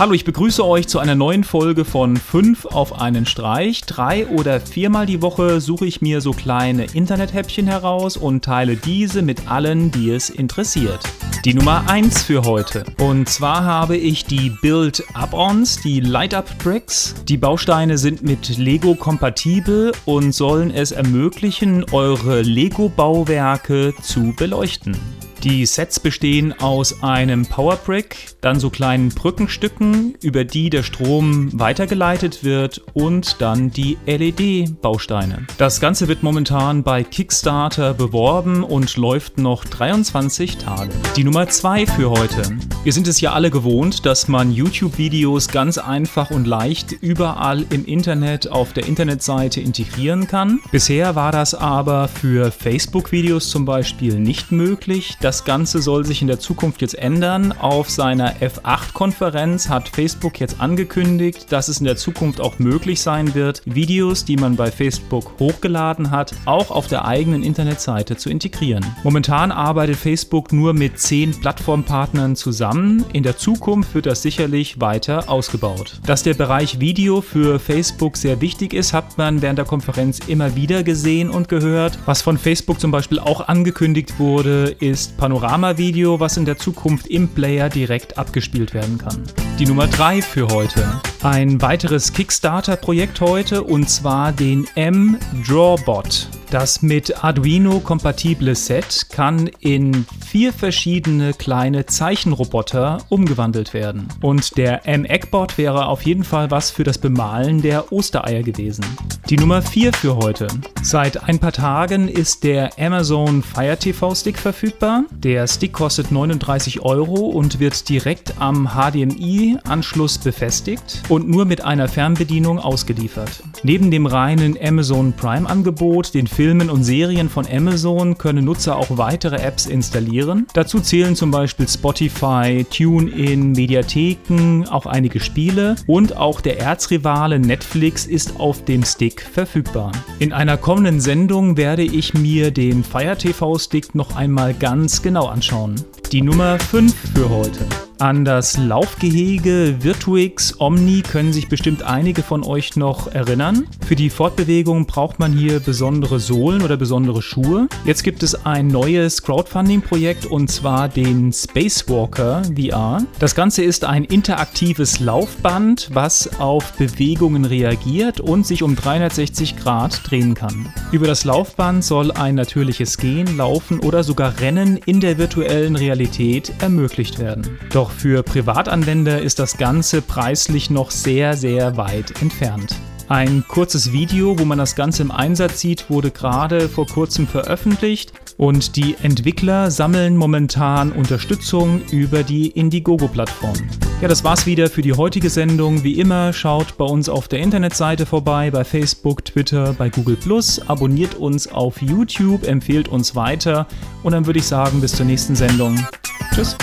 Hallo, ich begrüße euch zu einer neuen Folge von 5 auf einen Streich. Drei oder viermal die Woche suche ich mir so kleine Internethäppchen heraus und teile diese mit allen, die es interessiert. Die Nummer 1 für heute. Und zwar habe ich die Build Up-Ons, die Light-Up Bricks. Die Bausteine sind mit Lego kompatibel und sollen es ermöglichen, eure Lego-Bauwerke zu beleuchten. Die Sets bestehen aus einem Powerbrick, dann so kleinen Brückenstücken, über die der Strom weitergeleitet wird und dann die LED-Bausteine. Das Ganze wird momentan bei Kickstarter beworben und läuft noch 23 Tage. Die Nummer 2 für heute. Wir sind es ja alle gewohnt, dass man YouTube-Videos ganz einfach und leicht überall im Internet auf der Internetseite integrieren kann. Bisher war das aber für Facebook-Videos zum Beispiel nicht möglich. Das Ganze soll sich in der Zukunft jetzt ändern. Auf seiner F8-Konferenz hat Facebook jetzt angekündigt, dass es in der Zukunft auch möglich sein wird, Videos, die man bei Facebook hochgeladen hat, auch auf der eigenen Internetseite zu integrieren. Momentan arbeitet Facebook nur mit zehn Plattformpartnern zusammen. In der Zukunft wird das sicherlich weiter ausgebaut. Dass der Bereich Video für Facebook sehr wichtig ist, hat man während der Konferenz immer wieder gesehen und gehört. Was von Facebook zum Beispiel auch angekündigt wurde, ist Panorama-Video, was in der Zukunft im Player direkt abgespielt werden kann. Die Nummer 3 für heute. Ein weiteres Kickstarter-Projekt heute und zwar den M-Drawbot. Das mit Arduino kompatible Set kann in vier verschiedene kleine Zeichenroboter umgewandelt werden. Und der M-Eggbot wäre auf jeden Fall was für das Bemalen der Ostereier gewesen. Die Nummer 4 für heute. Seit ein paar Tagen ist der Amazon Fire TV Stick verfügbar. Der Stick kostet 39 Euro und wird direkt am HDMI-Anschluss befestigt und nur mit einer Fernbedienung ausgeliefert. Neben dem reinen Amazon Prime-Angebot, den Filmen und Serien von Amazon können Nutzer auch weitere Apps installieren. Dazu zählen zum Beispiel Spotify, TuneIn, Mediatheken, auch einige Spiele und auch der Erzrivale Netflix ist auf dem Stick verfügbar. In einer kommenden Sendung werde ich mir den Fire TV Stick noch einmal ganz genau anschauen. Die Nummer 5 für heute. An das Laufgehege Virtuix Omni können sich bestimmt einige von euch noch erinnern. Für die Fortbewegung braucht man hier besondere Sohlen oder besondere Schuhe. Jetzt gibt es ein neues Crowdfunding-Projekt und zwar den Spacewalker VR. Das Ganze ist ein interaktives Laufband, was auf Bewegungen reagiert und sich um 360 Grad drehen kann. Über das Laufband soll ein natürliches Gehen, Laufen oder sogar Rennen in der virtuellen Realität ermöglicht werden. Doch doch für Privatanwender ist das Ganze preislich noch sehr, sehr weit entfernt. Ein kurzes Video, wo man das Ganze im Einsatz sieht, wurde gerade vor kurzem veröffentlicht und die Entwickler sammeln momentan Unterstützung über die Indiegogo-Plattform. Ja, das war's wieder für die heutige Sendung. Wie immer, schaut bei uns auf der Internetseite vorbei, bei Facebook, Twitter, bei Google abonniert uns auf YouTube, empfehlt uns weiter und dann würde ich sagen, bis zur nächsten Sendung. Tschüss.